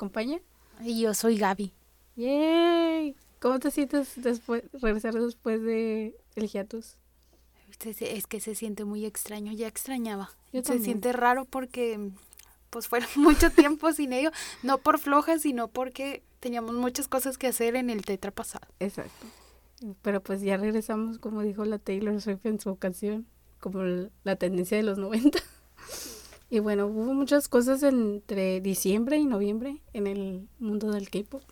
acompaña. Y yo soy Gaby. ¡Yay! ¿Cómo te sientes después, regresar después de el hiatus? Se- Es que se siente muy extraño, ya extrañaba. Yo se también. siente raro porque pues fueron mucho tiempo sin ello, no por floja, sino porque teníamos muchas cosas que hacer en el tetra pasado. Exacto. Pero pues ya regresamos, como dijo la Taylor Swift en su canción, como la tendencia de los 90. Y bueno, hubo muchas cosas entre diciembre y noviembre en el mundo del K-pop.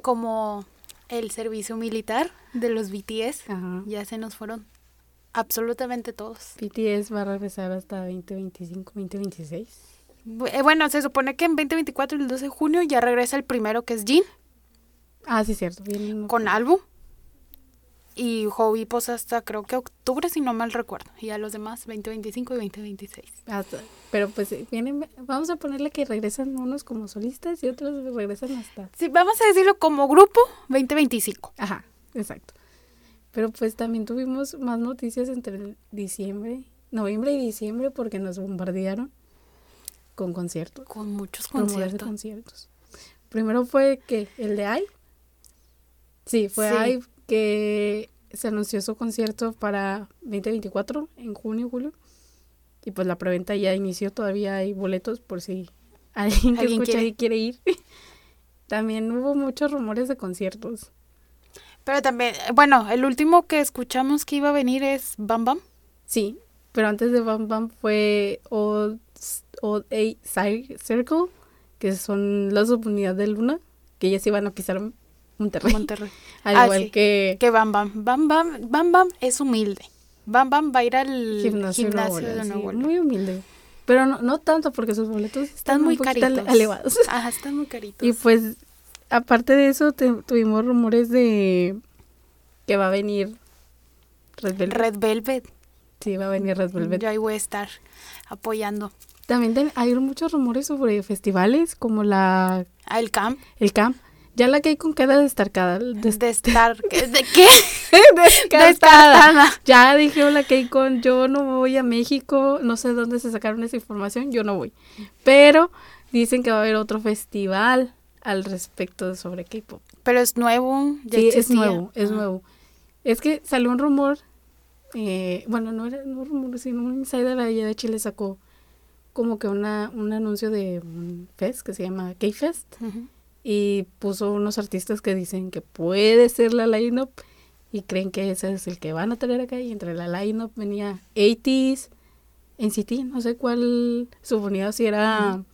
Como el servicio militar de los BTS, Ajá. ya se nos fueron absolutamente todos. BTS va a regresar hasta 2025, 2026. Bu- eh, Bueno, se supone que en 2024, el 12 de junio, ya regresa el primero que es Jin Ah, sí, cierto. Vienen con Albu. Y Hobby pues hasta creo que octubre, si no mal recuerdo. Y a los demás 2025 y 2026. hasta- pero pues eh, vienen, vamos a ponerle que regresan unos como solistas y otros regresan hasta... Sí, vamos a decirlo como grupo 2025. Ajá, exacto. Pero pues también tuvimos más noticias entre diciembre, noviembre y diciembre porque nos bombardearon con conciertos, Con muchos de conciertos. conciertos. Primero fue que el de IVE. Sí, fue Sí. IVE que se anunció su concierto para 2024 en junio, julio. Y pues la preventa ya inició, todavía hay boletos por si alguien que ¿Alguien escucha quiere? y quiere ir. También hubo muchos rumores de conciertos. Pero también, bueno, el último que escuchamos que iba a venir es Bam Bam. Sí, pero antes de Bam Bam fue Odd Eight Cir- Circle, que son las unidades de Luna, que ellas iban a pisar Monterrey. Monterrey. Al Ah, igual sí. que Que Bam Bam. Bam Bam. Bam Bam es humilde. Bam Bam va a ir al gimnasio, gimnasio, de sí, Nuevo León. Muy humilde. Pero no, no tanto porque sus boletos están, Están muy caritos. elevados. Ajá, están muy caritos. Y pues, aparte de eso, te- tuvimos rumores de que va a venir Red Velvet. Red Velvet. Sí, va a venir Red Velvet. Yo ahí voy a estar apoyando. También hay muchos rumores sobre festivales como la Ah, el camp. el camp. Ya la que hay con queda destarcada. des- De estar. ¿De qué? descartada. Ya dijeron la que con yo no voy a México. No sé dónde se sacaron esa información. Yo no voy. Pero dicen que va a haber otro festival al respecto de sobre K-pop. Pero es nuevo. ya Sí, es nuevo, es Ah. nuevo. Es que salió un rumor, eh, bueno, no era no rumor, sino un insider allá de Chile sacó como que una, un anuncio de un fest que se llama K-Fest Ujú. Y puso unos artistas que dicen que puede ser la line-up y creen que ese es el que van a traer acá y entre la line-up venía 80s, NCT, no sé cuál suponía si era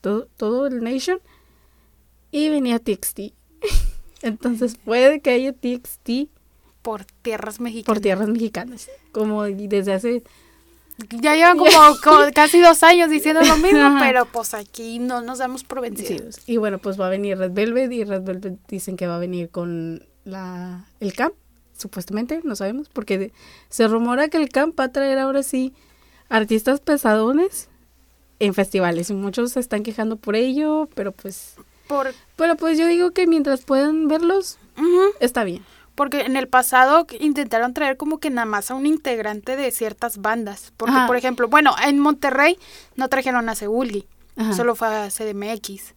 todo, todo el Nation y venía TXT. Entonces puede que haya TXT Por tierras mexicanas. por tierras mexicanas, como desde hace Ya llevan como, como casi dos años diciendo lo mismo, Ajá. pero pues aquí no nos damos por vencidos. vencidos. Y bueno, pues va a venir Red Velvet y Red Velvet dicen que va a venir con la el camp, supuestamente, no sabemos, porque se rumora que el camp va a traer ahora sí artistas pesadones en festivales y muchos se están quejando por ello, pero pues Por, pero pues yo digo que mientras puedan verlos está bien. Porque en el pasado intentaron traer como que nada más a un integrante de ciertas bandas. Porque, Ajá. por ejemplo, bueno, en Monterrey no trajeron a Ajá. solo fue a CDMX.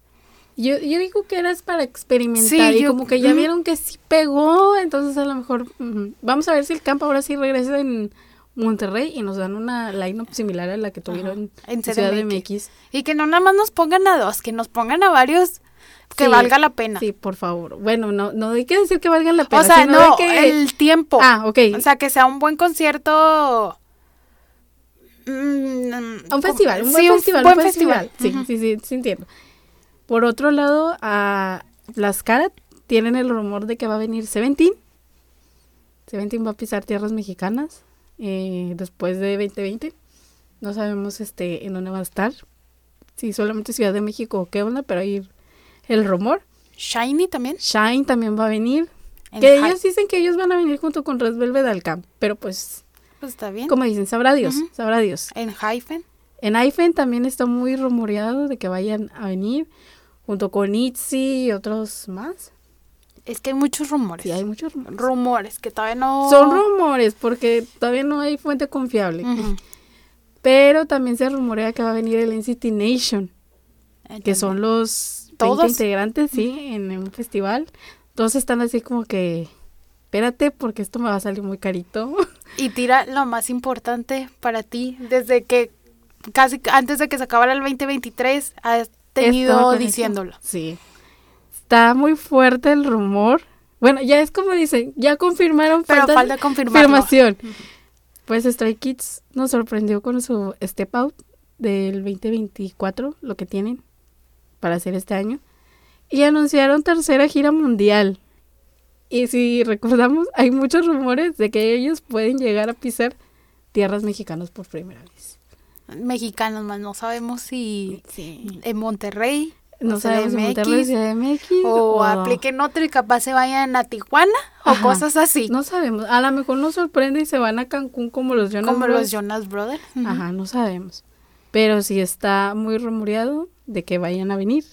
Yo, yo digo que era para experimentar Sí, y yo- como que ya vieron que sí pegó, entonces a lo mejor vamos a ver si el campo ahora sí regresa en Monterrey y nos dan una line-up similar a la que tuvieron en en Ciudad de CDMX. MX. Y que no nada más nos pongan a dos, que nos pongan a varios que Sí, valga la pena. Sí, por favor. Bueno, no, no hay que decir que valgan la pena. o sea, sino no, que... el tiempo. Ah, ok. O sea, que sea un buen concierto. mm, un festival, un buen sí, festival, buen un festival. Sí, sí, sí, sí entiendo. Por otro lado, a las caras tienen el rumor de que va a venir Seventeen. Seventeen va a pisar tierras mexicanas eh, después de 2020. No sabemos este en dónde va a estar. Si solamente Ciudad de México o qué onda, pero ahí el rumor. Shiny también. Shine también va a venir. en que ellos dicen que ellos van a venir junto con Red Velvet al camp. Pero pues, Pues está bien. como dicen, sabrá Dios, sabrá Dios. En Hyphen. En IFEN también está muy rumoreado de que vayan a venir, junto con ITZY y otros más. Es que hay muchos rumores. Sí, hay muchos rumores. rumores que todavía no. Son rumores porque todavía no hay fuente confiable. Pero también se rumorea que va a venir el NCT Nation, que son los 20 ¿Todos? integrantes, sí, en un festival. Todos están así como que, espérate porque esto me va a salir muy carito. Y tira lo más importante para ti. Desde que casi antes de que se acabara el 2023, has tenido eso. diciéndolo. Sí. Está muy fuerte el rumor. Bueno, ya es como dicen, ya confirmaron, Pero falta falta confirmación. Pues Stray Kids nos sorprendió con su Step Out del 2024, lo que tienen para hacer este año. Y anunciaron tercera gira mundial. Y si recordamos, hay muchos rumores de que ellos pueden llegar a pisar tierras mexicanas por primera vez. Mexicanos más, no sabemos si Sí. en Monterrey No o sabemos si Monterrey, CDMX, o apliquen otro y capaz se vayan a Tijuana o Ajá. cosas así. No sabemos. A lo mejor nos sorprende y se van a Cancún como los Jonas como Brothers. los Jonas Brothers. Ajá, no sabemos. Pero sí está muy rumoreado de que vayan a venir.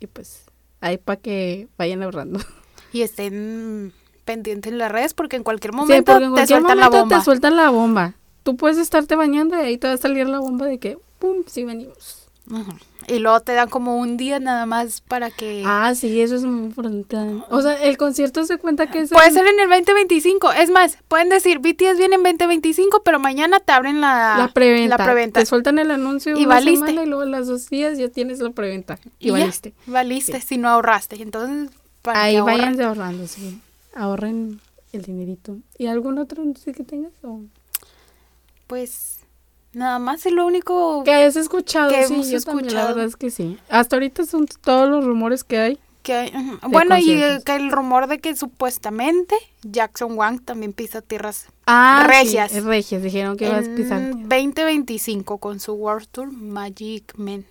Y pues ahí para que vayan ahorrando. Y estén pendientes en las redes porque en cualquier momento en te cualquier la momento bomba. te sueltan la bomba. Tú puedes estarte bañando y ahí te va a salir la bomba de que, ¡pum! Sí venimos. Ujú. Y luego te dan como un día nada más para que... Ah, sí, eso es muy importante. O sea, el concierto se cuenta que es... Puede en- ser en el 2025. Es más, pueden decir BTS viene en 2025, pero mañana te abren la, la preventa. la preventa. Te sueltan el anuncio Y una valiste. semana y luego a las dos días ya tienes la preventa. Y, ya, valiste. valiste si no ahorraste. Entonces, para Ahí vayan ahorrando, sí. ahorren el dinerito. ¿Y algún otro anuncio que tengas? O? Pues nada más es lo único Que hayas escuchado, Que sí, hemos yo también, la verdad es que sí. Hasta ahorita son todos los rumores que hay. que hay. ujú. Bueno, y eh, que el rumor de que supuestamente Jackson Wang también pisa tierras Ah, Regias. sí, regias, dijeron que ibas a pisar. en 2025 con su World Tour Magic Man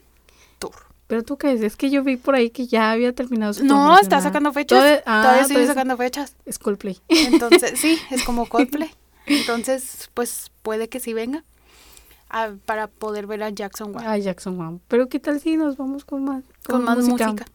Tour. Pero tú crees, es que yo vi por ahí que ya había terminado su No, está ¿ah? sacando fechas. Todavía- ah, Todavía sigue sacando fechas. Es Coldplay. Entonces, sí, es como Coldplay. Entonces, pues puede que sí venga a- para poder ver a Jackson Wang Ah, Jackson Wang. Pero qué tal si nos vamos con más, con más música.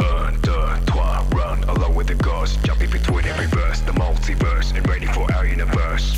Un, deux, trois, run along with the ghost. Jumping between every verse, the multiverse, and ready for our universe.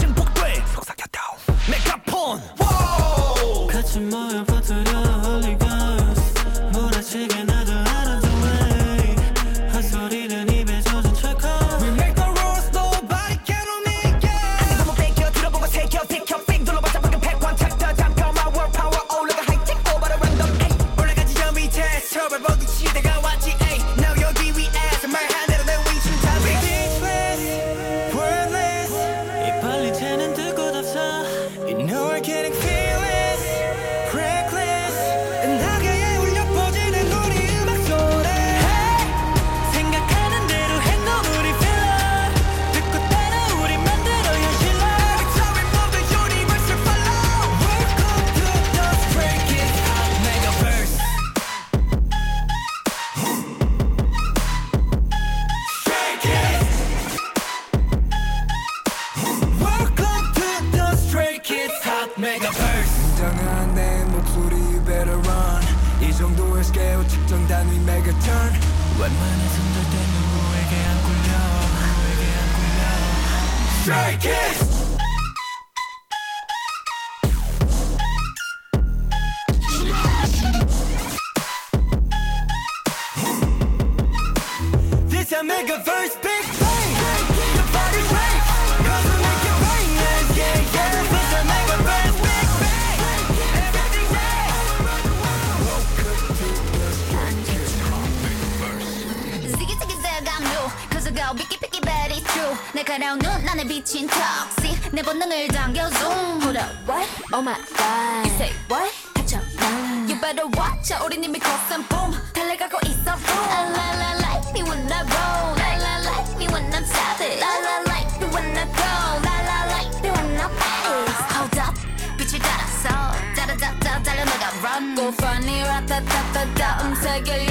better watch out 우린 이미 cross boom 달려가고 있어 boom La la like me when I roll La la like me when I'm savage La la like me when I go La la like me when I pace Hold up 빛을 따라서 짜라짜짜 달려나가 run Go funny 라타타타타 음색을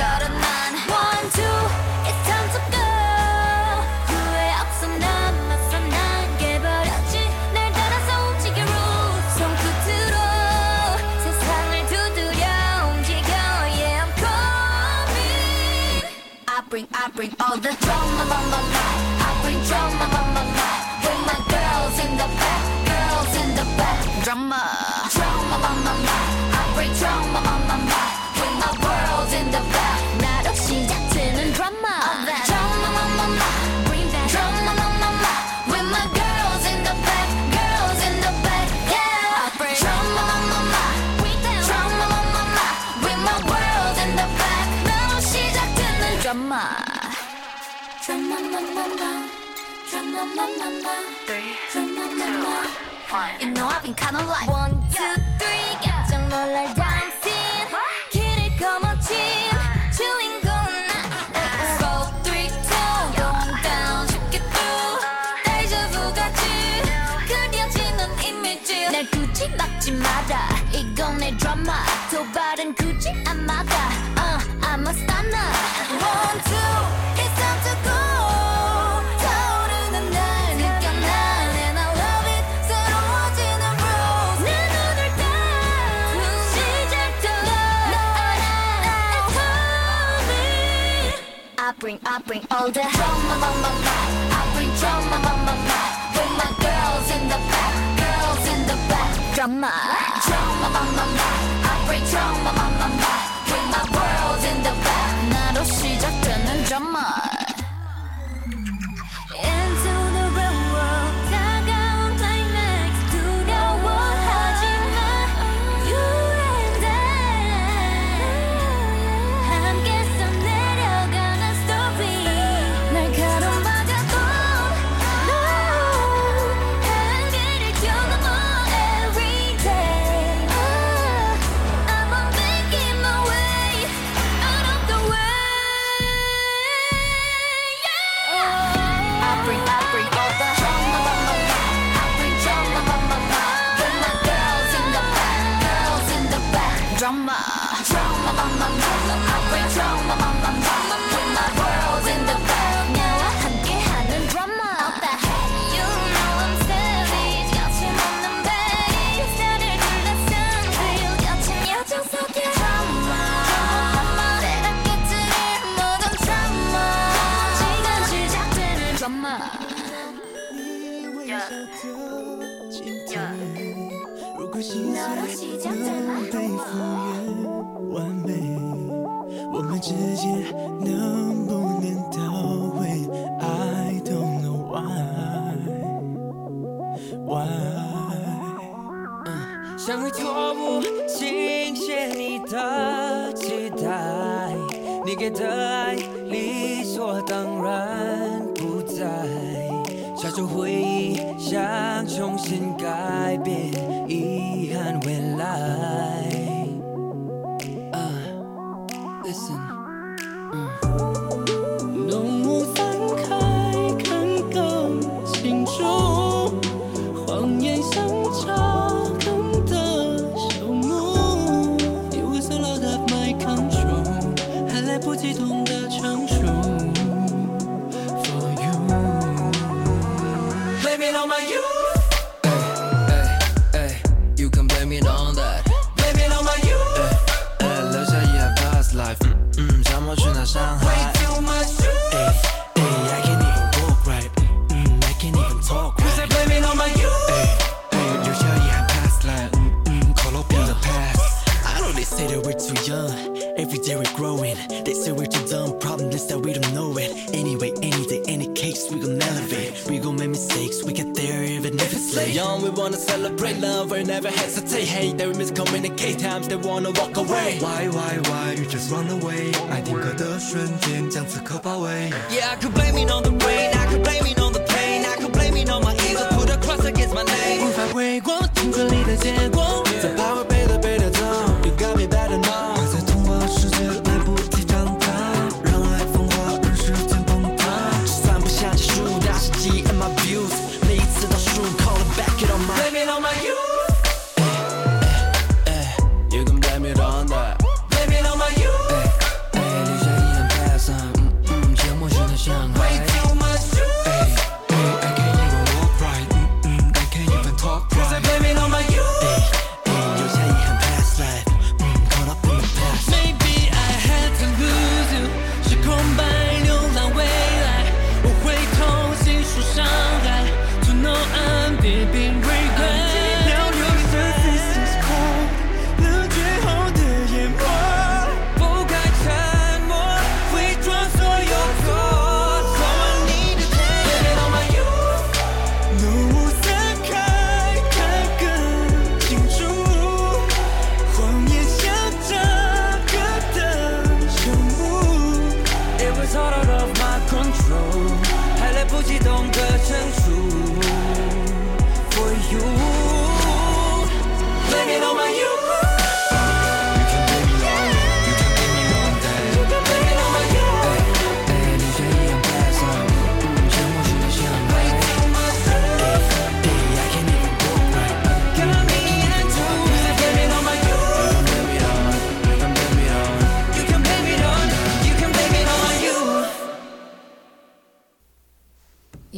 Three, two, one. You know I've been kinda like one, two. bring all the drama, mama, I bring drama, mama, Bring my girls in the back, girls in the back. Drama, drama, mama, I bring drama. 的爱。不激动的成熟。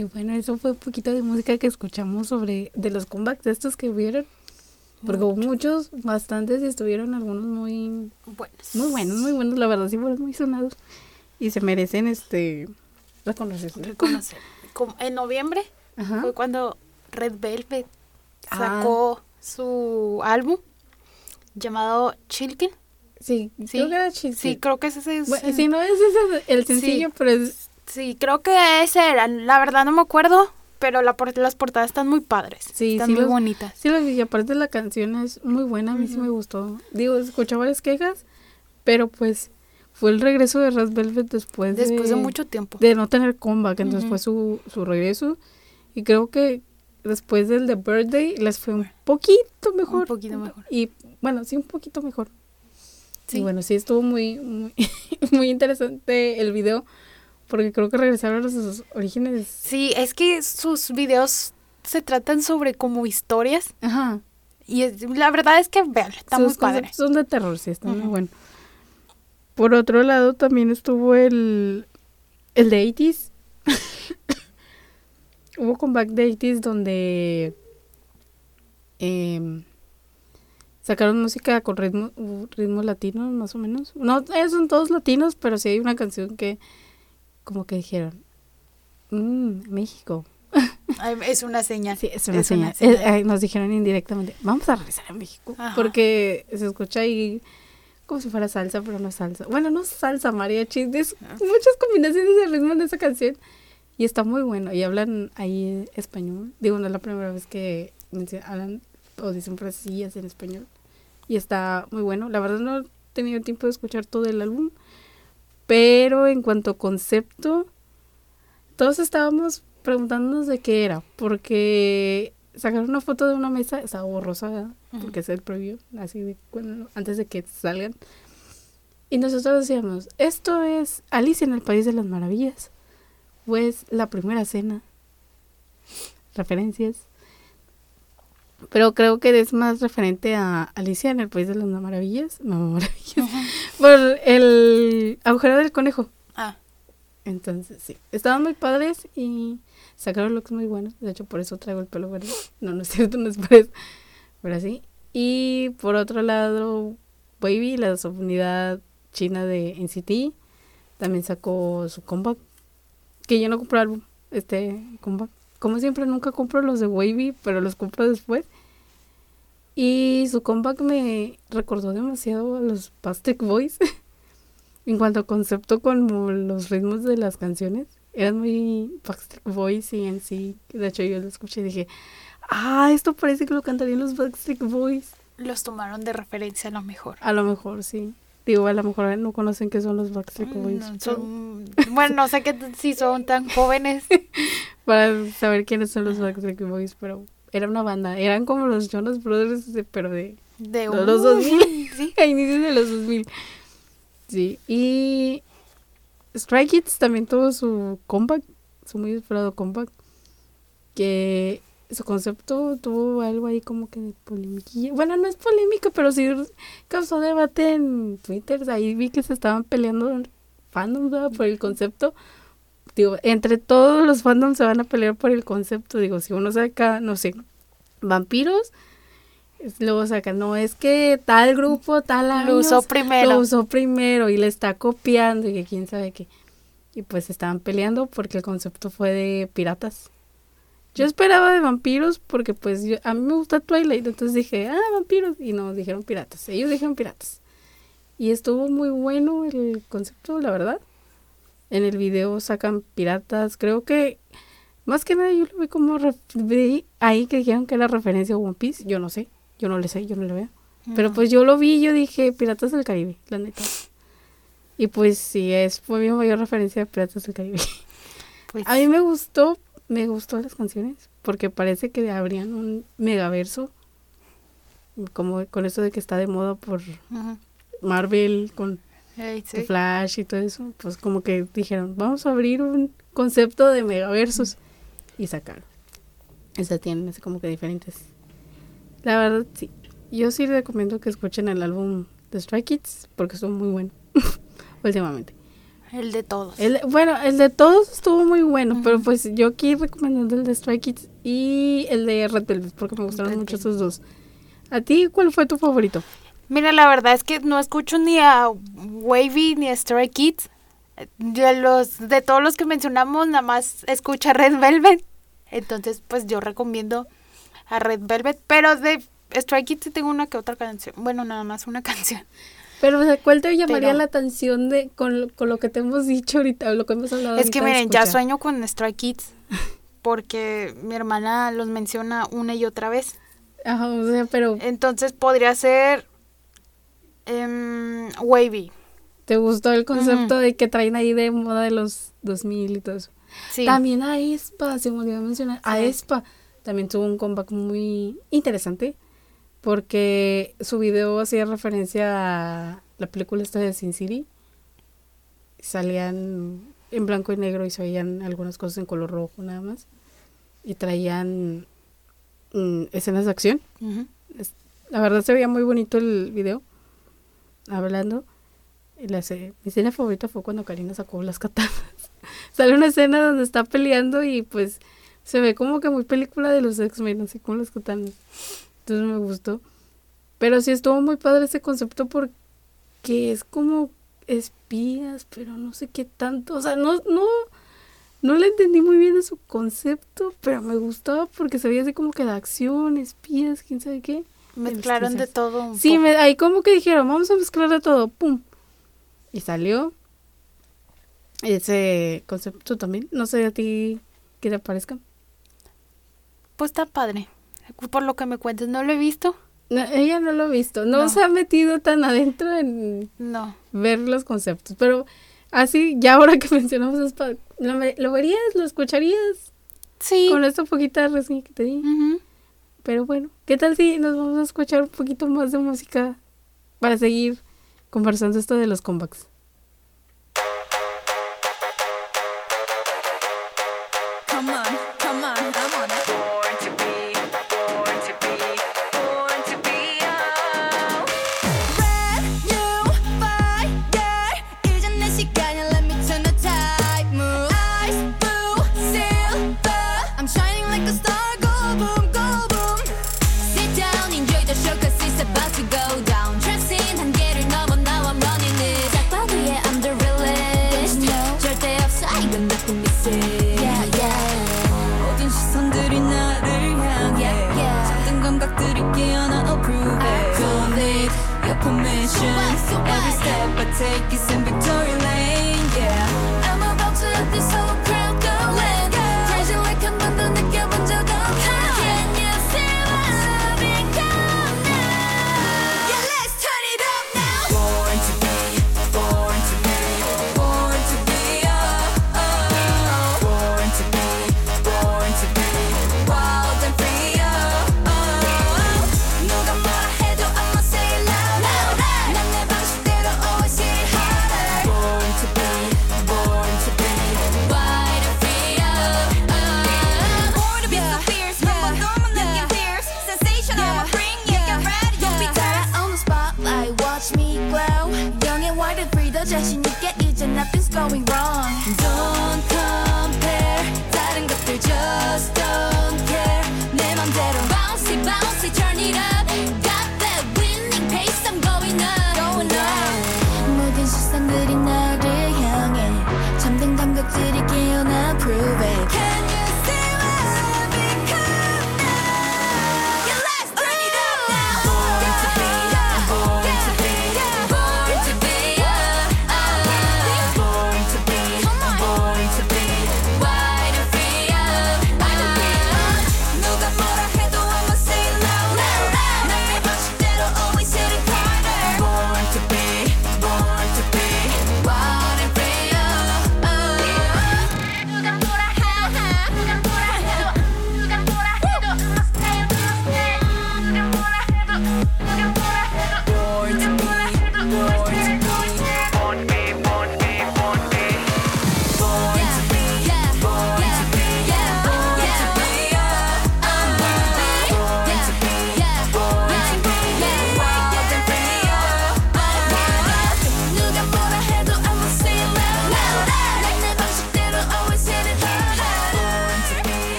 Y bueno, eso fue un poquito de música que escuchamos sobre de los comebacks de estos que hubieron. Porque hubo muchos, bastantes, y estuvieron algunos muy, Buenos. muy buenos, muy buenos, la verdad, sí fueron muy sonados. Y se merecen este reconocerse. reconocer. Como en noviembre Ajá. fue cuando Red Velvet Ah. sacó su álbum llamado Chilkin. Sí, Sí, creo que era chiste. Sí, creo que ese es. Bueno, sí, no es ese el sencillo, Sí. pero es, Sí, creo que ese era. La verdad no me acuerdo, pero la por- las portadas están muy padres. Sí, están sí muy los- bonitas. Sí, lo vi, y aparte la canción es muy buena, a mí sí me gustó. Digo, escuché varias quejas, pero pues fue el regreso de Red Velvet después, Después de mucho tiempo. de no tener comeback, entonces fue su, su regreso. Y creo que después del The Birthday les fue un poquito mejor. Un poquito mejor. Y bueno, sí, un poquito mejor. Sí. Y bueno, sí estuvo muy, muy, muy interesante el video, porque creo que regresaron a sus orígenes. Sí, es que sus videos se tratan sobre como historias. Ajá. Y es- la verdad es que vean, está Sus muy padre. son de terror, sí, está muy Ujú. bueno. Por otro lado, también estuvo el, el de 80s. Hubo comeback de 80s donde em, sacaron música con ritmo, ritmo latino, más o menos. No, eh, son todos latinos, pero sí hay una canción que como que dijeron, "Mm, México. Es una señal. Sí, es una Es señal. una señal. Eh, nos dijeron indirectamente, vamos a regresar a México. Ajá. Porque se escucha ahí como si fuera salsa, pero no es salsa. Bueno, no es salsa, mariachi. Es muchas combinaciones de ritmo en esa canción. Y está muy bueno. Y hablan ahí español. Digo, no es la primera vez que hablan o dicen frasesillas en español. Y está muy bueno. La verdad no he tenido tiempo de escuchar todo el álbum. Pero en cuanto a concepto, todos estábamos preguntándonos de qué era, porque sacaron una foto de una mesa, estaba borrosa, porque es el preview, así de cuando- antes de que salgan. Y nosotros decíamos, esto es Alicia en el País de las Maravillas, pues la primera cena, referencias. Pero creo que es más referente a Alicia en el País de las Maravillas, no, Maravillas, por el agujero del conejo. Ah, Entonces, sí, estaban muy padres y sacaron looks muy buenos. De hecho, por eso traigo el pelo verde. No, no es cierto, no es por eso. Pero así. Y por otro lado, Baby, la subunidad china de NCT, también sacó su comeback. Que yo no compro álbum, este comeback. Como siempre, nunca compro los de Wavy, pero los compro después. Y su comeback me recordó demasiado a los Plastic Boys. en cuanto a concepto con los ritmos de las canciones. Eran muy Backstreet Boys y en sí. De hecho, yo lo escuché y dije, ah, esto parece que lo cantarían los Backstreet Boys. los tomaron de referencia a lo mejor. A lo mejor sí. Digo, a lo mejor no conocen qué son los Backstreet Boys. Mm, son- bueno, no sé qué t- si son tan jóvenes. Para saber quiénes son los Backstreet Boys, pero era una banda. Eran como los Jonas Brothers, de- pero de De los 2000. Sí. a inicios de los 2000. Sí, y Stray Kids también tuvo su comeback, su muy esperado comeback, que su concepto tuvo algo ahí como que de polémica. Bueno, no es polémica, pero sí causó debate en Twitter. Ahí vi que se estaban peleando fandoms ¿verdad? por el concepto. Digo, entre todos los fandoms se van a pelear por el concepto. Digo, si uno saca, no sé, vampiros, luego saca, no, es que tal grupo, tal año, Lo usó primero. Lo usó primero y le está copiando y que quién sabe qué. Y pues estaban peleando porque el concepto fue de piratas. Yo esperaba de vampiros porque pues yo- a mí me gusta Twilight, entonces dije, ah, vampiros. Y no, dijeron piratas, ellos dijeron piratas. Y estuvo muy bueno el concepto, la verdad. En el video sacan piratas, creo que más que nada yo lo vi como vi ahí que dijeron que era referencia a One Piece, yo no sé, yo no le sé, yo no le veo. Pero pues yo lo vi y yo dije Piratas del Caribe, la neta. Y pues sí, es fue mi mayor referencia a Piratas del Caribe. Pues, A mí me gustó, me gustó las canciones, porque parece que habrían un megaverso, como con eso de que está de moda por. Marvel, con sí. Flash y todo eso, pues como que dijeron, vamos a abrir un concepto de megaversos y sacaron. O sea, tienen así como que diferentes. La verdad, sí. Yo sí recomiendo que escuchen el álbum de Stray Kids porque estuvo muy bueno últimamente. El de todos. El, bueno, el de todos estuvo muy bueno, pero pues yo aquí recomendando el de Stray Kids y el de Red Velvet porque me gustaron Red mucho Velvet. esos dos. ¿A ti cuál fue tu favorito? Mira, la verdad es que no escucho ni a Wavy ni a Stray Kids. De, los, de todos los que mencionamos, nada más escucha Red Velvet. Entonces, pues yo recomiendo a Red Velvet. Pero de Stray Kids sí tengo una que otra canción. Bueno, nada más una canción. Pero, o sea, ¿cuál te llamaría Pero- la atención de con, lo- con lo que te hemos dicho ahorita, o lo que hemos hablado Es que miren, ya sueño con Stray Kids. Porque mi hermana los menciona una y otra vez. Ajá, o sea, pero Entonces podría ser em, Wavy. ¿te gustó el concepto de que traen ahí de moda de los 2000 y todo eso? Sí. También a Espa, se me olvidó mencionar. A Sí. Espa también tuvo un comeback muy interesante porque su video hacía referencia a la película esta de Sin City. Salían en blanco y negro y se veían algunas cosas en color rojo nada más. Y traían mm, escenas de acción. La verdad se veía muy bonito el video. Hablando. Y la mi escena favorita fue cuando Karina sacó las katanas. Sale una escena donde está peleando y pues se ve como que muy película de los X-Men, así con las katanas. Entonces me gustó. Pero sí estuvo muy padre ese concepto porque es como espías, pero no sé qué tanto. O sea, no, no, no le entendí muy bien a su concepto, pero me gustaba porque se veía así como que de acción, espías, quién sabe qué. Mezclaron de todo. un Sí, me, ahí como que dijeron, vamos a mezclar de todo, pum. Y salió ese concepto también. No sé a ti qué te parezca. Pues está padre. Por lo que me cuentes, no lo he visto. No, ella no lo ha visto, no, No. se ha metido tan adentro en No. ver los conceptos, pero así, ya ahora que mencionamos esto, ¿lo, ve- lo verías, lo escucharías Sí. con esta poquita reseña que te di? Pero bueno, ¿qué tal si nos vamos a escuchar un poquito más de música para seguir conversando esto de los comebacks? take it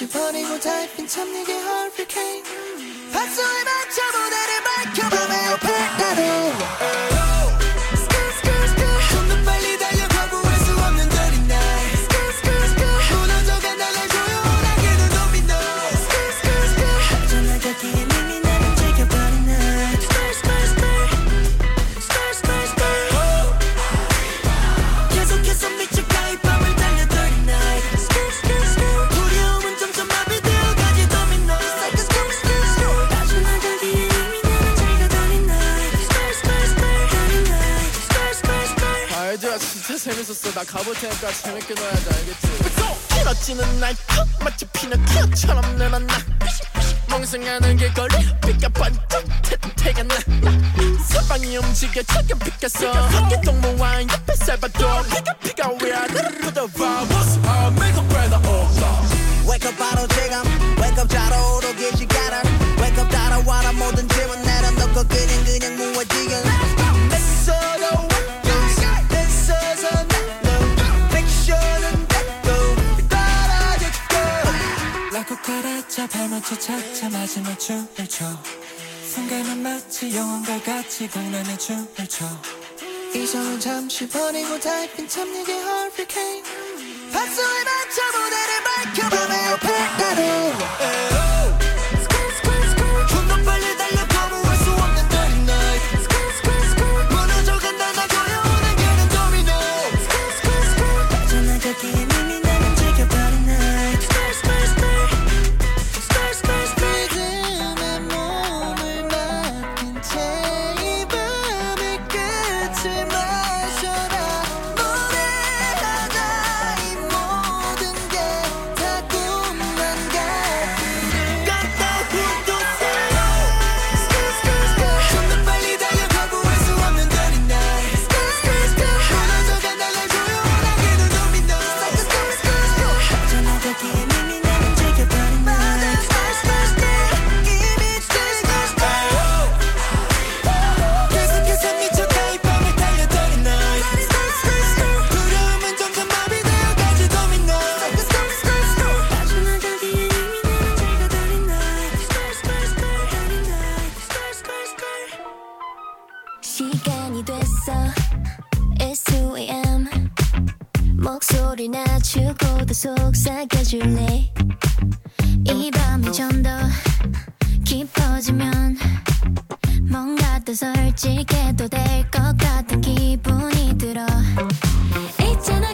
She funny, well, type in something. 진짜 재밌었어. 나 가볼 테니까 재밌게 놀아야지 알겠지? 길어지는 날 마치 피노키오처럼 늘 만나. 멍성하는 길거리 빛가 반짝 태태가 나 사방이 움직여 지금 빛겠어 함께 동무와 옆에 살바도 어. 피가 피가 왜안으로 묻어봐 What's up? Make up better or not Wake up 바로 지금 Wake up 잘 오르기 시간을 Wake up 따라와라. 모든 짐은 내려놓고 그냥 그냥 무해 닮았죠 차차 마지막 춤을 춰 순간은 마치 영혼과 같이 공란의 춤을 춰 이성은 잠시 버리고 달핀 참 얘기 허리케인 박수에 맞춰 무대를 밝혀 밤의 옆에 따로 소리 낮추고도 속삭여줄래? 이 밤이 좀 더 깊어지면 뭔가 더 솔직해도 될 것 같은 기분이 들어. 있잖아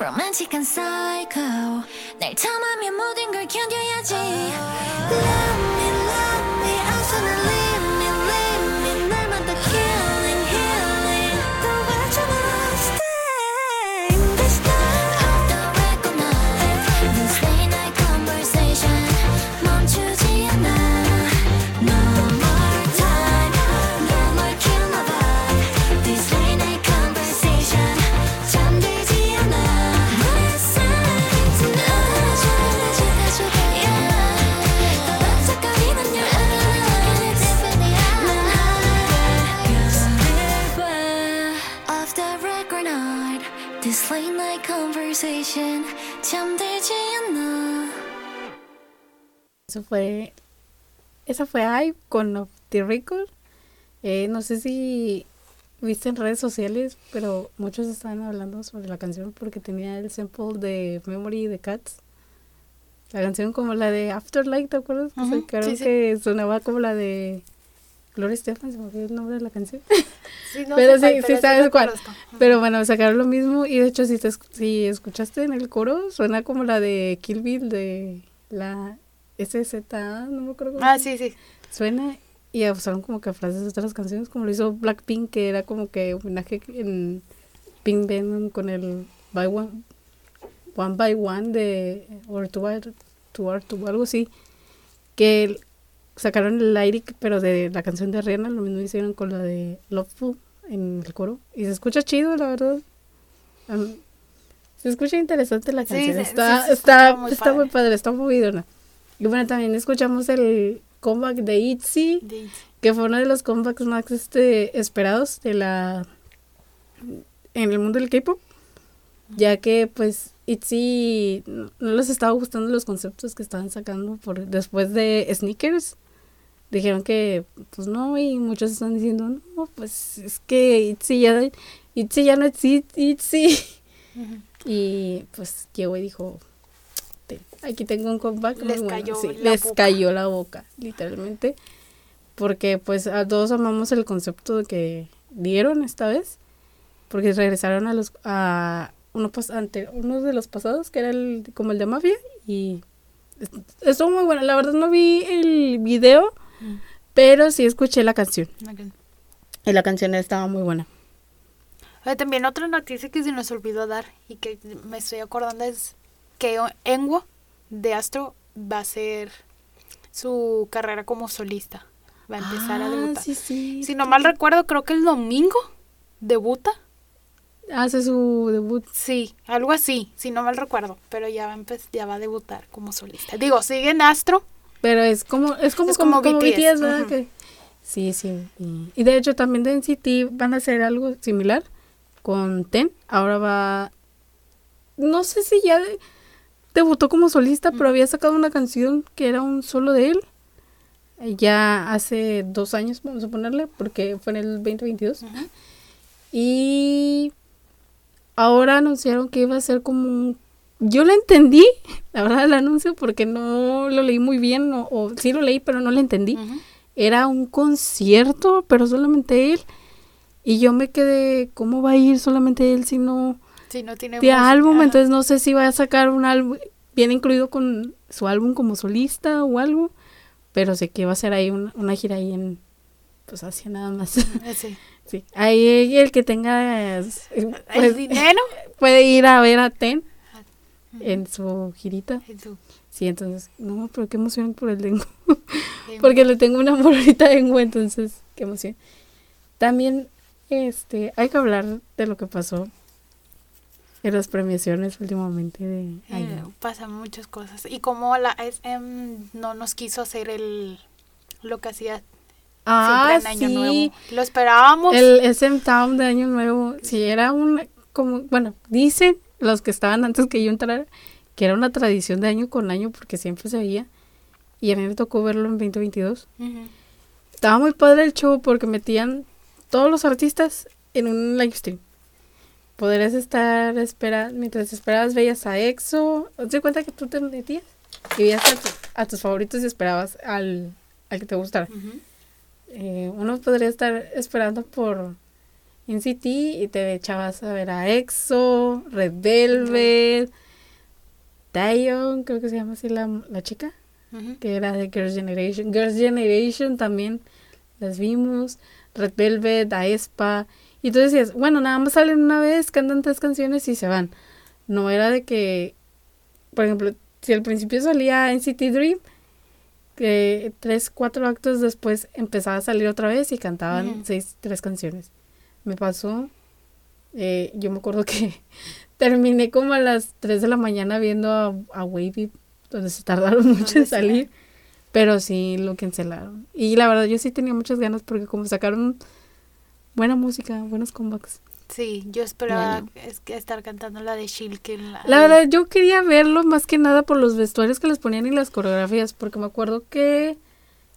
romantic and psycho. 날 탐하면 모든 걸 견뎌야지. Eso fue. Esa fue Hype con Off the Record. Eh, no sé si viste en redes sociales, pero muchos estaban hablando sobre la canción porque tenía el sample de Memory de Cats. La canción como la de Afterlife, ¿te acuerdas? Sacaron sí, sí. que sonaba como la de Gloria Estefan, se me olvidó el nombre de la canción. Sí, no pero sí, sí sabes cuál. Pero bueno, sacaron lo mismo y de hecho si, te, si escuchaste en el coro, suena como la de Kill Bill de la SZ, no me acuerdo cómo Ah, sí, sí. Suena y usaron como que frases de otras canciones, como lo hizo Blackpink, que era como que homenaje en Pink Venom con el By One, One by One de or Two by Two or Two, algo así, que el- sacaron el lyric, pero de la canción de Rihanna, lo mismo hicieron con la de Loveful en el coro, y se escucha chido, la verdad. Am- se escucha interesante la canción, está, sí está, escucha muy está muy padre. padre, está movidona. Y bueno, también escuchamos el comeback de ITZY, De- que fue uno de los comebacks más este, esperados de la en el mundo del K-pop, ya que pues ITZY no no les estaba gustando los conceptos que estaban sacando por después de Sneakers. Dijeron que pues no y muchos están diciendo, "No, pues es que ITZY ya ITZY ya no existe, ITZY." Y pues llegó y dijo, "Te- aquí tengo un comeback Les bueno". cayó Sí, la les boca. cayó la boca, literalmente porque pues a todos amamos el concepto que dieron esta vez porque regresaron a los a uno pas- ante uno de los pasados que era el como el de mafia y est- estuvo muy bueno la verdad no vi el video pero sí escuché la canción y la canción estaba muy buena Oye, también otra noticia que se nos olvidó dar y que me estoy acordando es que Enwo de Astro va a hacer su carrera como solista. Va a empezar a Ah, debutar. sí, sí. Si no mal recuerdo, creo que el domingo debuta. hace su debut Sí, algo así, si no mal recuerdo, pero ya va a, ya va a debutar como solista. Digo, sigue en Astro. Pero es como, es como, Es como, como como BTS, BTS, ¿verdad? Que- sí, sí. Y, de hecho también de NCT van a hacer algo similar con Ten. Ahora va... No sé si ya de- debutó como solista, pero había sacado una canción que era un solo de él. eh, Ya hace dos años, vamos a ponerle, porque fue en el 2022. Y ahora anunciaron que iba a ser como un... Yo lo entendí, la verdad, el anuncio, porque no lo leí muy bien, o, o sí lo leí, pero no lo entendí. Era un concierto, pero solamente él. Y yo me quedé, ¿cómo va a ir solamente él si no Si no tiene de álbum? Entonces no sé si va a sacar un álbum, viene incluido con su álbum como solista o algo, pero sé que va a ser ahí un- una gira ahí en, pues hacia nada más. Sí. Sí, ahí el que tenga eh, El pues, dinero. puede ir a ver a Ten en su girita. Sí, entonces, no, pero qué emoción por el Dengo. en- Porque le tengo un amor ahorita entonces, qué emoción. También, este, hay que hablar de lo que pasó en las premiaciones últimamente de eh, pasan muchas cosas. Y como la SM no nos quiso hacer el lo que hacía Ah, siempre en Año sí. Nuevo. Lo esperábamos. El SM Town de Año Nuevo, sí, era una, como, bueno, dicen los que estaban antes que yo entrara, que era una tradición de año con año porque siempre se veía. Y a mí me tocó verlo en 2022. Ujú. Estaba muy padre el show porque metían todos los artistas en un live stream. Podrías estar esperando, mientras esperabas veías a EXO, ¿te cuenta que tú te metías? Y veías a, tu- a tus favoritos y esperabas al, al que te gustara. Eh, uno podría estar esperando por NCT y te echabas a ver a EXO, Red Velvet, Taeyeon, creo que se llama así la, la chica, que era de Girls' Generation. Girls' Generation también las vimos. Red Velvet, Aespa. Y tú decías, bueno, nada más salen una vez, cantan tres canciones y se van. No era de que, por ejemplo, si al principio salía NCT Dream, que tres, cuatro actos después empezaba a salir otra vez y cantaban seis, tres canciones. Me pasó, eh, yo me acuerdo que terminé como a las 3 de la mañana viendo a, a Wavy, donde se tardaron mucho en ¿Dónde se salir, pero sí lo cancelaron. Y la verdad yo sí tenía muchas ganas porque como sacaron buena música, buenos comebacks. Sí, yo esperaba Bueno. es que estar cantando la de Shilkin. La, La verdad, yo quería verlo más que nada por los vestuarios que les ponían y las coreografías, porque me acuerdo que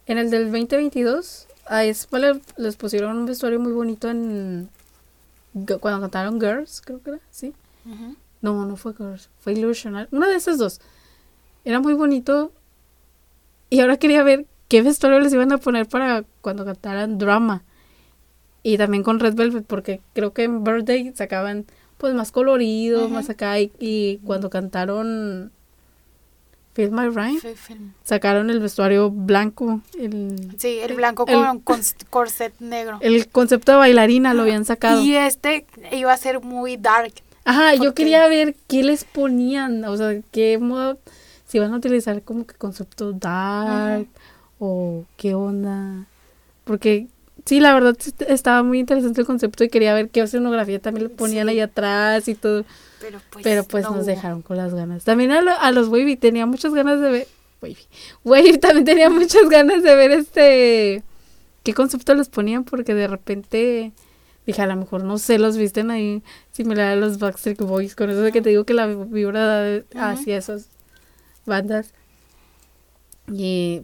en el del 2022 a Espa le- les pusieron un vestuario muy bonito en cuando cantaron Girls, creo que era, sí. No, no fue Girls, fue Illusional, una de esas dos. Era muy bonito y ahora quería ver qué vestuario les iban a poner para cuando cantaran Drama. Y también con Red Velvet, porque creo que en Birthday sacaban pues más colorido, más acá. Y, y cuando cantaron Feel My Rhyme, sacaron el vestuario blanco. El, Sí, el blanco el- con, con corset negro. el concepto de bailarina lo habían sacado. Y este iba a ser muy dark. Ajá, yo quería ver qué les ponían, o sea, qué modo, si van a utilizar como que concepto dark o qué onda. Porque sí, la verdad estaba muy interesante el concepto y quería ver qué escenografía también le ponían Sí. ahí atrás y todo. Pero pues, Pero pues no nos hubo. dejaron con las ganas. También a, lo- a los Wavy tenía muchas ganas de ver. Wavy. Wavy también tenía muchas ganas de ver este. ¿Qué concepto les ponían? Porque de repente dije, a lo mejor no sé, los visten ahí similar a los Backstreet Boys. Con eso de que te digo que la vibra da hacia esas bandas. Y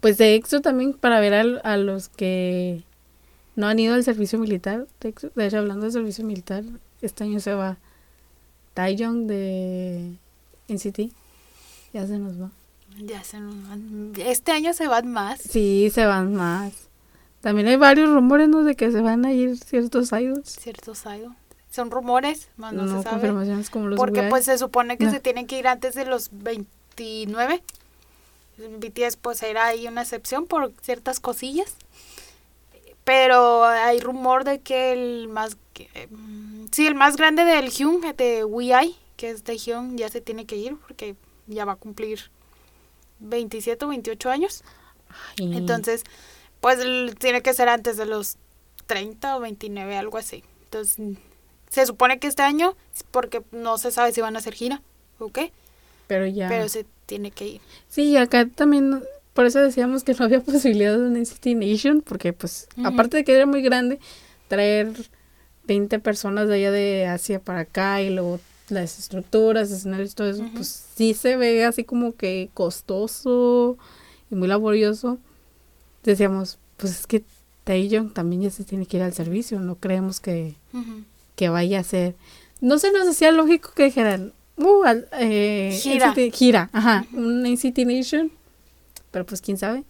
pues de EXO también para ver al- a, los que no han ido al servicio militar. De, hecho, hablando de servicio militar, este año se va Taeyong de NCT. Ya se nos va. Ya se nos van. Este año se van más. Sí, se van más. También hay varios rumores, ¿no? De que se van a ir ciertos idols. Ciertos idols. Son rumores, más no, No, se sabe. confirmaciones como los Porque pues se supone que No. se tienen que ir antes de los 29. BTS pues era ahí una excepción por ciertas cosillas. Pero hay rumor de que el más... mm, sí, el más grande del Hyun, de WI, que es de Hyun, ya se tiene que ir porque ya va a cumplir 27 o 28 años. Ay, Entonces, pues tiene que ser antes de los 30 o 29, algo así. Entonces, se supone que este año, porque no se sabe si van a hacer gira, ¿ok? pero ya. Pero se tiene que ir. Sí, acá también, por eso decíamos que no había posibilidad de un NCT Nation, porque pues, aparte de que era muy grande, traer 20 personas de allá de Asia para acá y luego las estructuras, escenarios, todo eso, pues sí se ve así como que costoso y muy laborioso. Decíamos, pues es que Taeyong también ya se tiene que ir al servicio, no creemos que, que vaya a ser. No se nos hacía lógico que dijeran, uh, al- eh, Gira. NCT gira, ajá, un NCT Nation, pero pues quién sabe.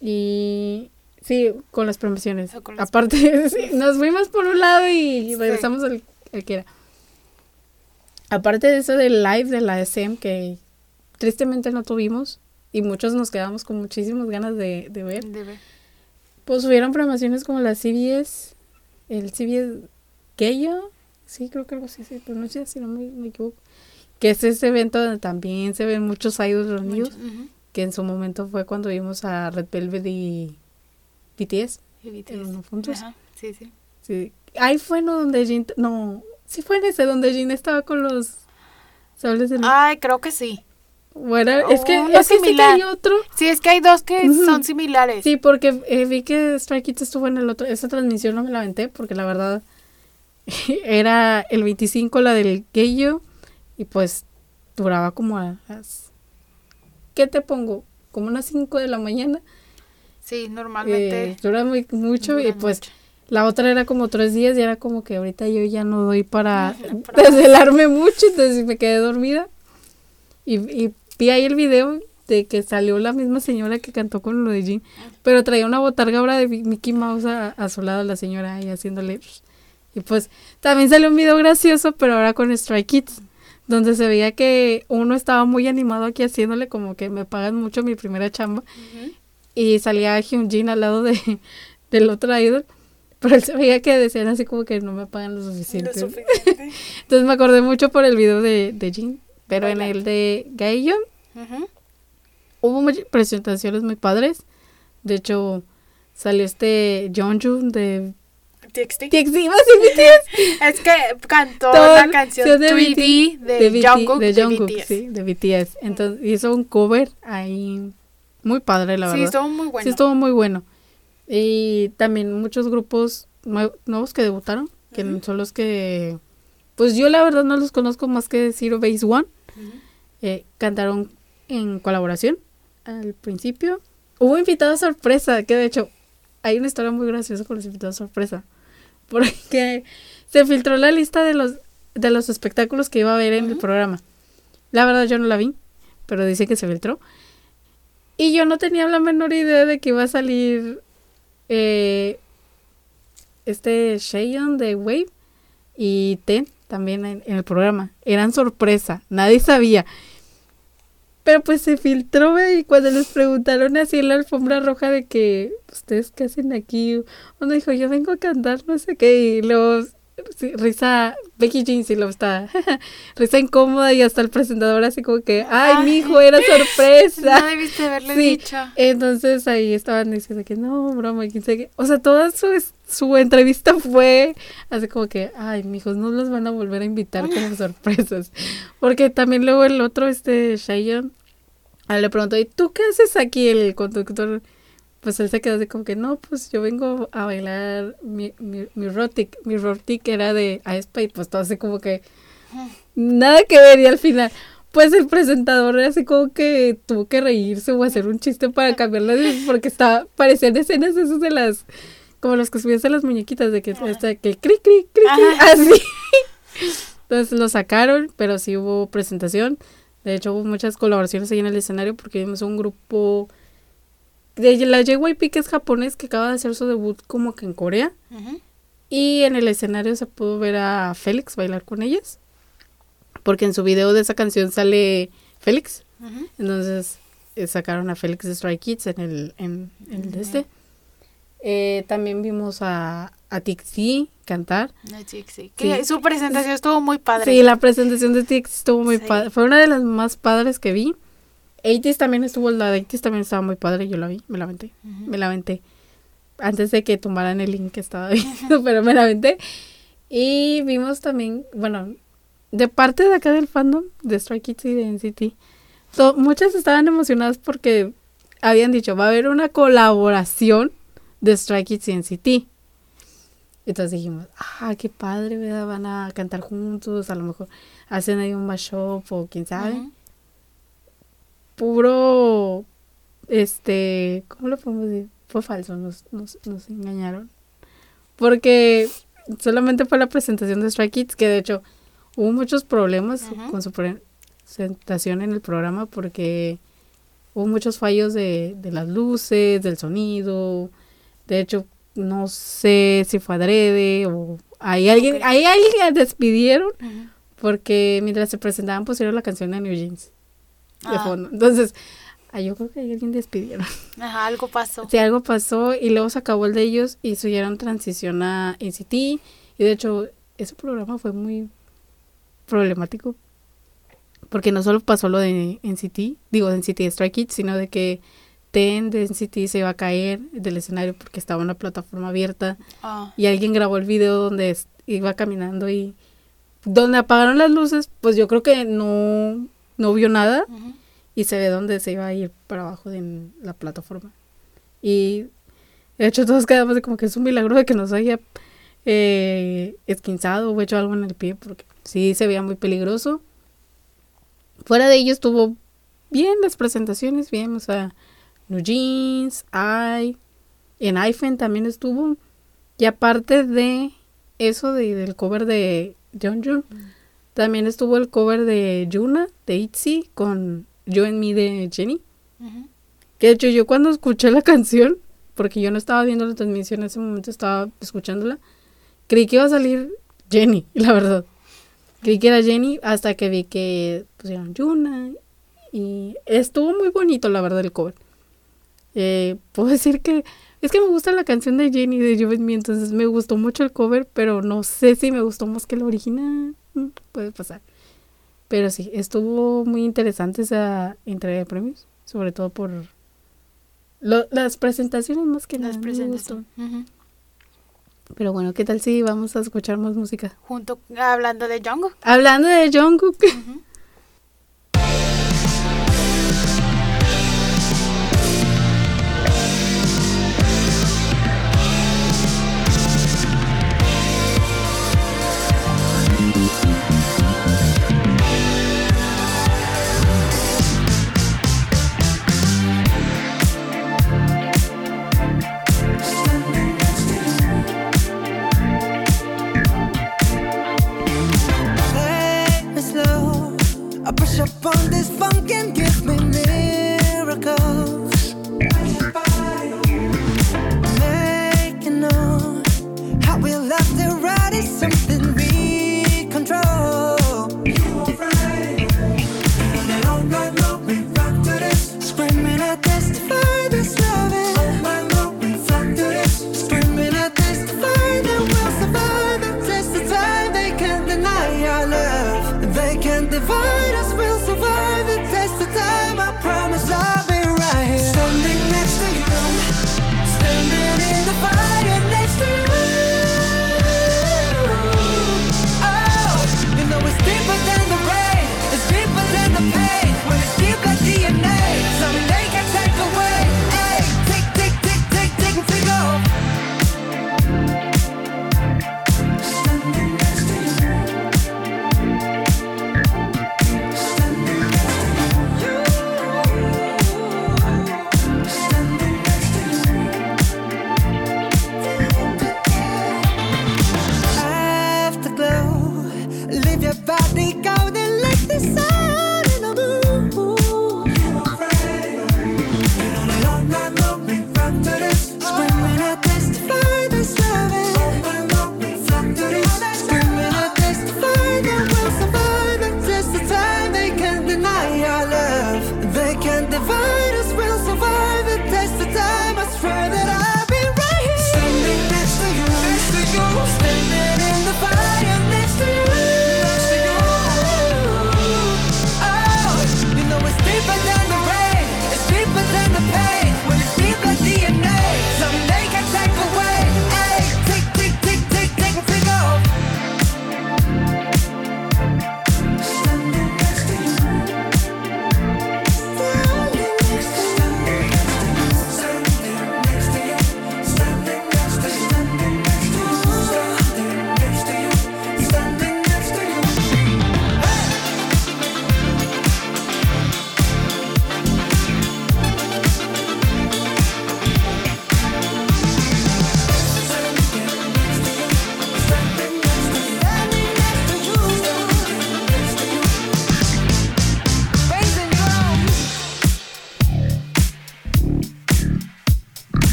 Y sí, con las promociones. Con las Aparte, sí, nos fuimos por un lado y regresamos al, al que era. Aparte de eso del live de la SM que tristemente no tuvimos y muchos nos quedamos con muchísimas ganas de, de ver. De ver. Pues hubieron promociones como la CBS, el CBS Gayo, sí, creo que algo así se pronuncia, si no me, me equivoco. Que es ese evento donde también se ven muchos idols reunidos, Mucho. Que en su momento fue cuando vimos a Red Velvet y BTS. Y BTS. En juntos. Ajá, Sí, sí. Sí. Ahí fue ¿no? donde Jin, no, sí fue en ese donde Jin estaba con los sables de luz. Ay, creo que sí. Bueno, es que, uno es que sí que hay otro. Sí, es que hay dos que son similares. Sí, porque eh, vi que Strike Kids estuvo en el otro. Esa transmisión no me la aventé porque la verdad era el 25 la del Gayo y pues duraba como a las. ¿Qué te pongo? Como unas 5 de la mañana. Sí, normalmente. Eh, dura muy, mucho y duran pues mucho. la otra era como tres días y era como que ahorita yo ya no doy para- desvelarme mucho, entonces me quedé dormida. Y, y vi ahí el video de que salió la misma señora que cantó con lo de Jean, pero traía una botarga ahora de Mickey Mouse a, a su lado la señora ahí haciéndole. Y pues también salió un video gracioso, pero ahora con Strike Kids, donde se veía que uno estaba muy animado aquí haciéndole como que me pagan mucho mi primera chamba. Y salía Hyunjin al lado de, del otro idol. Pero él se veía que decían así como que no me pagan lo suficiente. Entonces me acordé mucho por el video de, de Jin. Pero en el de Gaeyeon Ujú. hubo muchas presentaciones muy padres. De hecho, salió este Jeonju de TXT. TXT. a BTS. Es que cantó la canción de 3D de, BT Jungkook de de Jungkook, BTS. sí, de BTS. Entonces hizo un cover ahí muy padre, la Sí, verdad. estuvo muy bueno. Sí, estuvo muy bueno. Y también muchos grupos nue- nuevos que debutaron, que son los que, pues yo la verdad no los conozco más que Zero Base One. Eh, cantaron en colaboración al principio. Hubo invitados sorpresa, que de hecho hay una historia muy graciosa con los invitados sorpresa. Porque se filtró la lista de los, de los espectáculos que iba a haber en el programa. La verdad yo no la vi, pero dice que se filtró. Y yo no tenía la menor idea de que iba a salir eh, este Cheyenne de Wave y Ten también en, en el programa. Eran sorpresa, nadie sabía. Pero pues se filtró y cuando les preguntaron así en la alfombra roja de que ustedes qué hacen aquí, uno dijo yo vengo a cantar no sé qué y sí, risa Becky Jean sí lo está risa incómoda y hasta el presentador así como que ay Ay. mi hijo era sorpresa No debiste haberle Sí, dicho. entonces ahí estaban diciendo que no, broma, quién sabe qué. O sea, toda su, su entrevista fue así como que, ay, mijos, no los van a volver a invitar como sorpresas. Porque también luego el otro, este, Cheyenne, a él le preguntó, ¿y tú qué haces aquí? El conductor, pues él se quedó así como que, no, pues yo vengo a bailar mi, mi, mi rotic. Mi rotic era de aespa y pues todo así como que, nada que ver y al final pues el presentador era así como que tuvo que reírse o hacer un chiste para cambiarla porque estaba parecían escenas esas de las como los que subías a las muñequitas de que hasta que cri cri cri, cri, así. Entonces lo sacaron pero sí hubo presentación. De hecho hubo muchas colaboraciones ahí en el escenario porque vimos un grupo de la JYP que es japonés que acaba de hacer su debut como que en Corea y en el escenario se pudo ver a Félix bailar con ellas. Porque en su video de esa canción sale Félix. Entonces eh, sacaron a Félix de Stray Kids en el, en, en el de este. Eh, también vimos a, a Tixi cantar. No, sí. Que Sí. Su presentación estuvo muy padre. Sí, la presentación de Tixi estuvo muy Sí. padre. Fue una de las más padres que vi. 80 también estuvo, la de 80 también estaba muy padre. Yo la vi, me la aventé. Me la aventé. Antes de que tumbaran el link que estaba viendo, pero me la aventé. Y vimos también, bueno, de parte de acá del fandom, de Stray Kids y de NCT, to- muchas estaban emocionadas porque habían dicho, va a haber una colaboración de Stray Kids y NCT. Entonces dijimos, ah, qué padre, ¿verdad? Van a cantar juntos, a lo mejor hacen ahí un mashup o quién sabe. Ujú. Puro, este, ¿cómo lo podemos decir? Fue falso, nos, nos, nos engañaron. Porque solamente fue la presentación de Stray Kids, que de hecho hubo muchos problemas con su presentación en el programa porque hubo muchos fallos de, de las luces, del sonido. De hecho, no sé si fue adrede o hay alguien, hay alguien que despidieron porque mientras se presentaban pusieron la canción de New Jeans de Ah. fondo. Entonces, yo creo que hay alguien despidieron. Ajá, algo pasó. Si algo pasó y luego se acabó el de ellos y subieron transición a NCT. Y de hecho, ese programa fue muy problemático. Porque no solo pasó lo de NCT, digo de NCT Strike Kids, sino de que Ten de NCT se iba a caer del escenario porque estaba en una plataforma abierta. Ah. Y alguien grabó el video donde iba caminando y donde apagaron las luces, pues yo creo que no, no vio nada y se ve donde se iba a ir para abajo de la plataforma. Y de hecho todos quedamos de como que es un milagro de que nos haya eh, esquinzado o hecho algo en el pie porque sí se veía muy peligroso. Fuera de ello estuvo bien las presentaciones, bien, o sea, New Jeans, I, en iPhone también estuvo. Y aparte de eso de, del cover de Jeonju, también estuvo el cover de Yuna, de Itzy, con Yo en mí de Jenny. Que de hecho yo cuando escuché la canción, porque yo no estaba viendo la transmisión en ese momento, estaba escuchándola, creí que iba a salir Jenny, la verdad. Creí que era Jenny hasta que vi que pusieron Yuna. Y estuvo muy bonito, la verdad, el cover. Eh, puedo decir que es que me gusta la canción de Jenny de Yo en mí, entonces me gustó mucho el cover, pero no sé si me gustó más que el original. puede pasar. Pero sí, estuvo muy interesante esa entrega de premios, sobre todo por lo, las presentaciones más que las nada. presentaciones. Pero bueno, ¿qué tal si vamos a escuchar más música? Junto hablando de Jungkook. Hablando de Jungkook.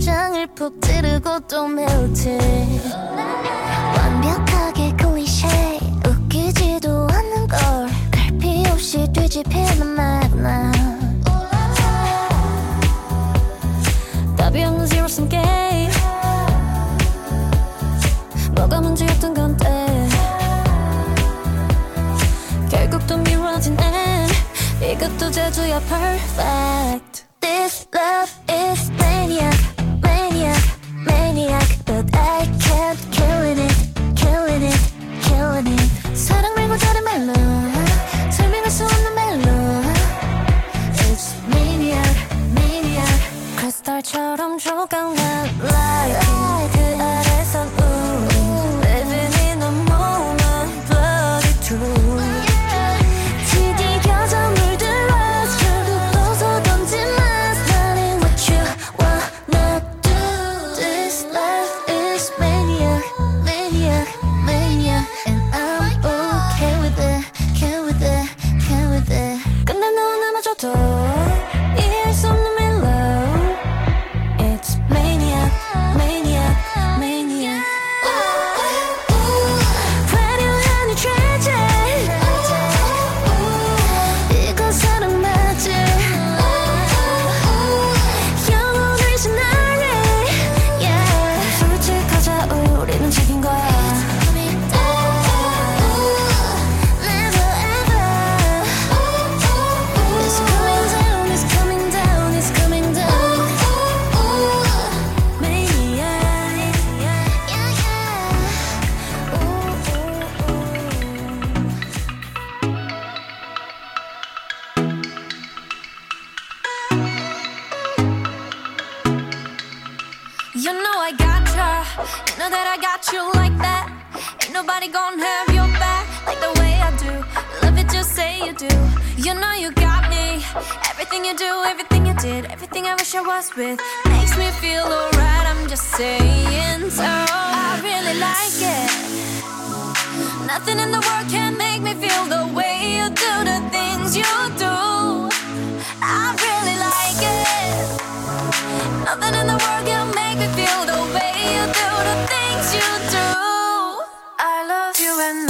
심장을 푹 찌르고 또 멜트 완벽하게 클리셰. 웃기지도 않는 걸. 갈피 없이 뒤집히는 마구나 답이 없는 zero sum game 뭐가 문제였던 건데. 결국 또 미뤄진 end 이것도 제주야 perfect から You know I got ya. You know that I got you like that. Ain't nobody gonna have your back like the way I do. Love it, just say you do. You know you got me. Everything you do, everything you did, everything I wish I was with makes me feel alright. I'm just saying so. I really like it. Nothing in the world can make me feel the way you do the things you do. I really like it. Nothing in the world when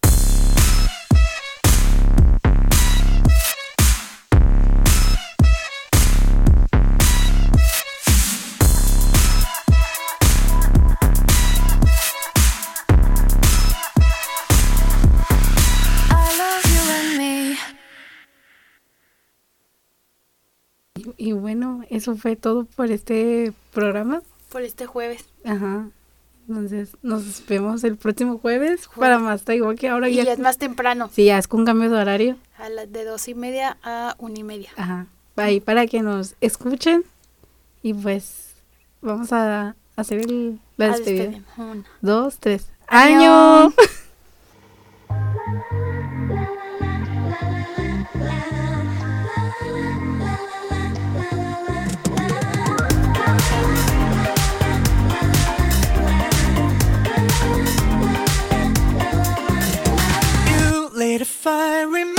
Y, bueno, eso fue todo por este programa. Por este jueves. Ajá. Entonces, nos vemos el próximo jueves para más igual que ahora Y ya. ya es más temprano. Sí, ya es con cambio de horario. A las de dos y media a una y media. Ajá. ahí para que nos escuchen. Y pues vamos a hacer el, la despedida. Dos, tres. Año. ¡Año! if I remember.